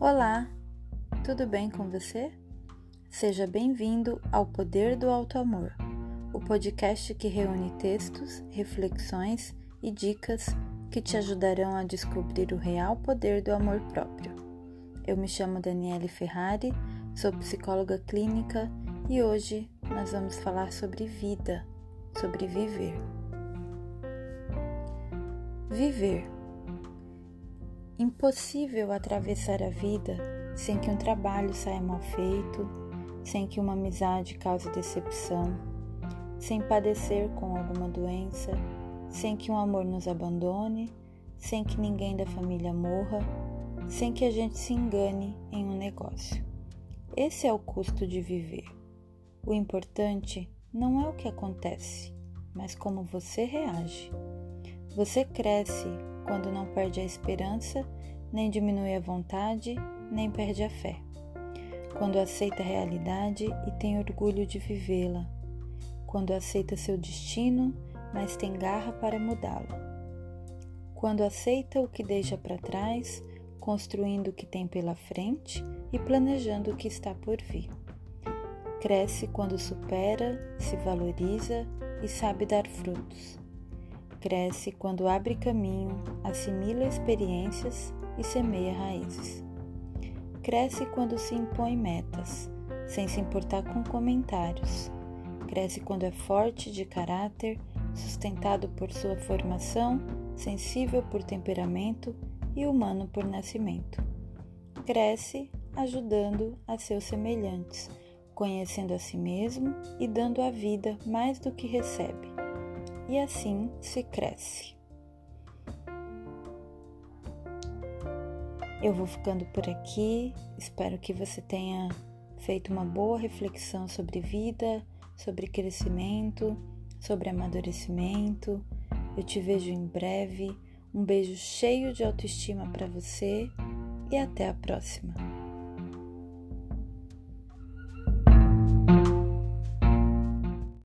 Olá, tudo bem com você? Seja bem-vindo ao Poder do Alto Amor, o podcast que reúne textos, reflexões e dicas que te ajudarão a descobrir o real poder do amor próprio. Eu me chamo Daniele Ferrari, sou psicóloga clínica e hoje nós vamos falar sobre vida, sobre viver. Viver. Impossível atravessar a vida sem que um trabalho saia mal feito, sem que uma amizade cause decepção, sem padecer com alguma doença, sem que um amor nos abandone, sem que ninguém da família morra, sem que a gente se engane em um negócio. Esse é o custo de viver. O importante não é o que acontece, mas como você reage. Você cresce quando não perde a esperança, nem diminui a vontade, nem perde a fé. Quando aceita a realidade e tem orgulho de vivê-la. Quando aceita seu destino, mas tem garra para mudá-lo. Quando aceita o que deixa para trás, construindo o que tem pela frente e planejando o que está por vir. Cresce quando supera, se valoriza e sabe dar frutos. Cresce quando abre caminho, assimila experiências e semeia raízes. Cresce quando se impõe metas, sem se importar com comentários. Cresce quando é forte de caráter, sustentado por sua formação, sensível por temperamento e humano por nascimento. Cresce ajudando a seus semelhantes, conhecendo a si mesmo e dando à vida mais do que recebe e assim se cresce. Eu vou ficando por aqui, espero que você tenha feito uma boa reflexão sobre vida, sobre crescimento, sobre amadurecimento. Eu te vejo em breve. Um beijo cheio de autoestima para você e até a próxima.